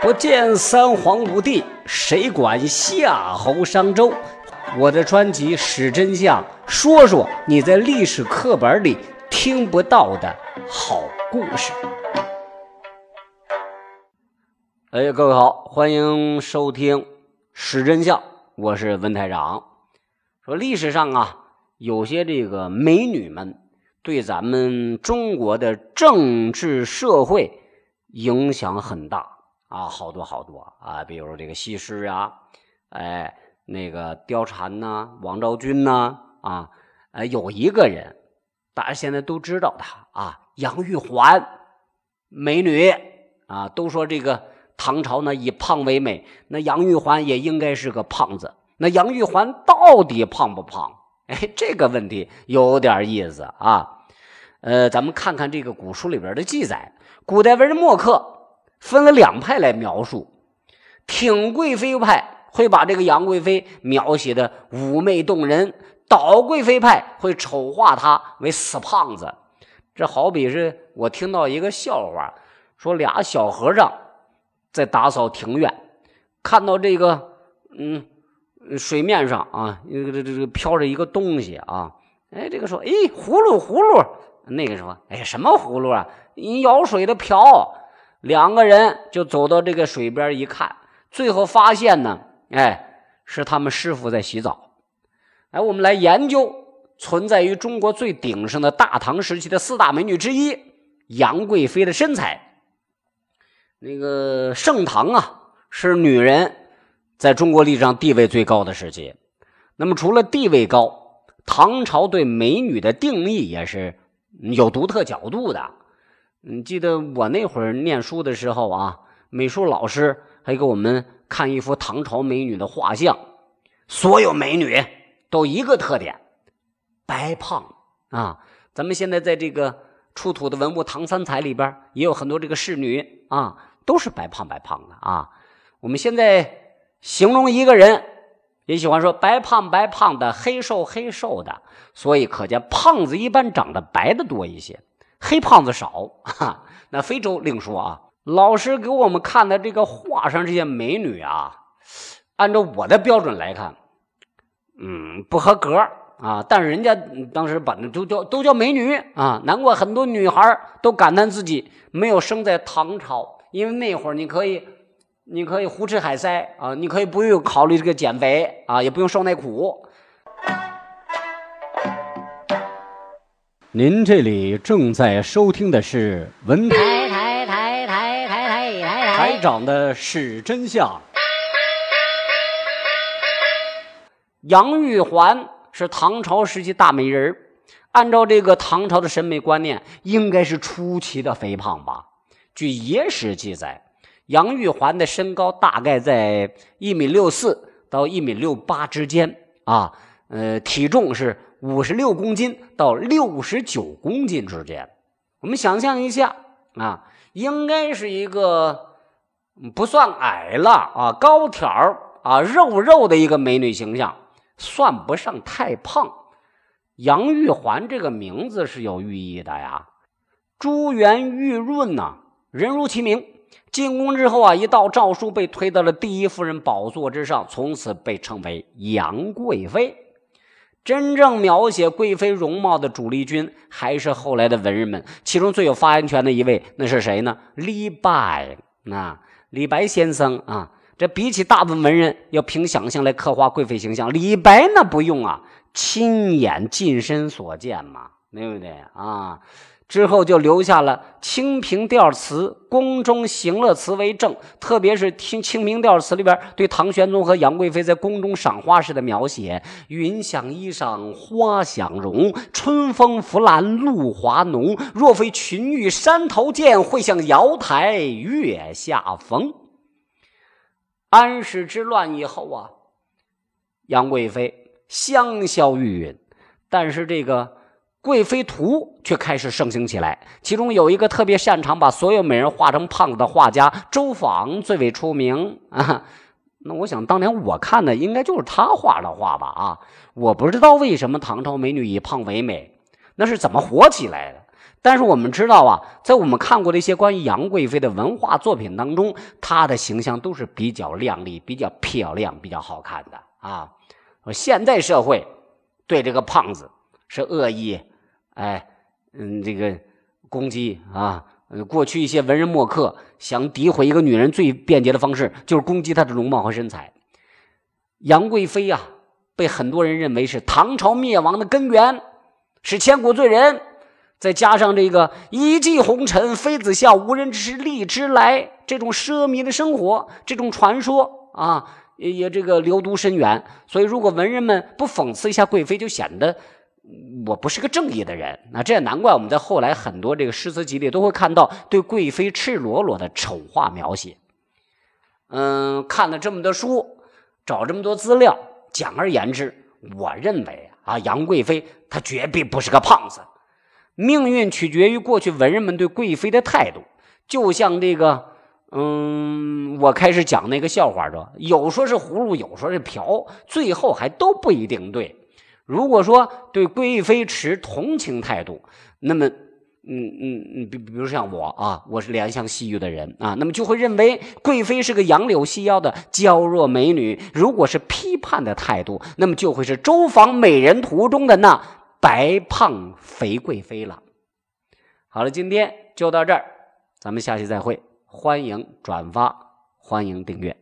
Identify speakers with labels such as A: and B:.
A: 不见三皇五帝，谁管夏侯商周？我的专辑《史真相》，说说你在历史课本里听不到的好故事。哎，各位好，欢迎收听《史真相》，我是文台长。说历史上啊，有些这个美女们对咱们中国的政治社会影响很大。啊，好多好多啊，比如这个西施啊，哎，那个貂蝉呐，王昭君呐，啊，呃，有一个人，大家现在都知道他啊，杨玉环，美女啊，都说这个唐朝呢以胖为美，那杨玉环也应该是个胖子。那杨玉环到底胖不胖？哎，这个问题有点意思啊。呃，咱们看看这个古书里边的记载，古代文人墨客。分了两派来描述，挺贵妃派会把这个杨贵妃描写的妩媚动人，倒贵妃派会丑化她为死胖子。这好比是我听到一个笑话，说俩小和尚在打扫庭院，看到这个嗯水面上啊，这个这这飘着一个东西啊，哎，这个说，哎，葫芦葫芦，那个说，哎，什么葫芦啊？你舀水的瓢。两个人就走到这个水边一看，最后发现呢，哎，是他们师傅在洗澡。哎，我们来研究存在于中国最鼎盛的大唐时期的四大美女之一杨贵妃的身材。那个盛唐啊，是女人在中国历史上地位最高的时期。那么，除了地位高，唐朝对美女的定义也是有独特角度的。你记得我那会儿念书的时候啊，美术老师还给我们看一幅唐朝美女的画像，所有美女都一个特点，白胖啊。咱们现在在这个出土的文物《唐三彩》里边也有很多这个侍女啊，都是白胖白胖的啊。我们现在形容一个人，也喜欢说白胖白胖的，黑瘦黑瘦的，所以可见胖子一般长得白的多一些。黑胖子少哈，那非洲另说啊。老师给我们看的这个画上这些美女啊，按照我的标准来看，嗯，不合格啊。但是人家当时把那都叫都叫美女啊，难怪很多女孩都感叹自己没有生在唐朝，因为那会儿你可以，你可以胡吃海塞啊，你可以不用考虑这个减肥啊，也不用受那苦。您这里正在收听的是文台台台台台台台台长的是真相。杨玉环是唐朝时期大美人按照这个唐朝的审美观念，应该是出奇的肥胖吧？据野史记载，杨玉环的身高大概在一米六四到一米六八之间啊，呃，体重是。五十六公斤到六十九公斤之间，我们想象一下啊，应该是一个不算矮了啊，高挑啊，肉肉的一个美女形象，算不上太胖。杨玉环这个名字是有寓意的呀，珠圆玉润呐，人如其名。进宫之后啊，一道诏书被推到了第一夫人宝座之上，从此被称为杨贵妃。真正描写贵妃容貌的主力军还是后来的文人们，其中最有发言权的一位，那是谁呢？李白。那李白先生啊，这比起大部分文人要凭想象来刻画贵妃形象，李白那不用啊，亲眼近身所见嘛，对不对啊？之后就留下了《清平调词》《宫中行乐词》为证，特别是听《清平调词》里边对唐玄宗和杨贵妃在宫中赏花时的描写：“云想衣裳花想容，春风拂槛露华浓。若非群玉山头见，会向瑶台月下逢。”安史之乱以后啊，杨贵妃香消玉殒，但是这个。贵妃图却开始盛行起来，其中有一个特别擅长把所有美人画成胖子的画家周昉最为出名啊。那我想当年我看的应该就是他画的画吧啊。我不知道为什么唐朝美女以胖为美，那是怎么火起来的？但是我们知道啊，在我们看过的一些关于杨贵妃的文化作品当中，她的形象都是比较靓丽、比较漂亮、比较好看的啊。现代社会对这个胖子是恶意，哎，嗯，这个攻击啊。过去一些文人墨客想诋毁一个女人最便捷的方式，就是攻击她的容貌和身材。杨贵妃啊，被很多人认为是唐朝灭亡的根源，是千古罪人。再加上这个“一骑红尘妃子笑，无人知荔枝来”这种奢靡的生活，这种传说啊，也这个流毒深远。所以，如果文人们不讽刺一下贵妃，就显得我不是个正义的人。那这也难怪我们在后来很多这个诗词集里都会看到对贵妃赤裸裸的丑化描写。嗯，看了这么多书，找这么多资料，简而言之，我认为啊，杨贵妃她绝对不是个胖子。命运取决于过去文人们对贵妃的态度，就像这个，嗯，我开始讲那个笑话说，有说是葫芦，有说是瓢，最后还都不一定对。如果说对贵妃持同情态度，那么，嗯嗯嗯，比比如像我啊，我是怜香惜玉的人啊，那么就会认为贵妃是个杨柳细腰的娇弱美女。如果是批判的态度，那么就会是周访美人图中的那。白胖肥贵妃了。好了，今天就到这儿，咱们下期再会。欢迎转发，欢迎订阅。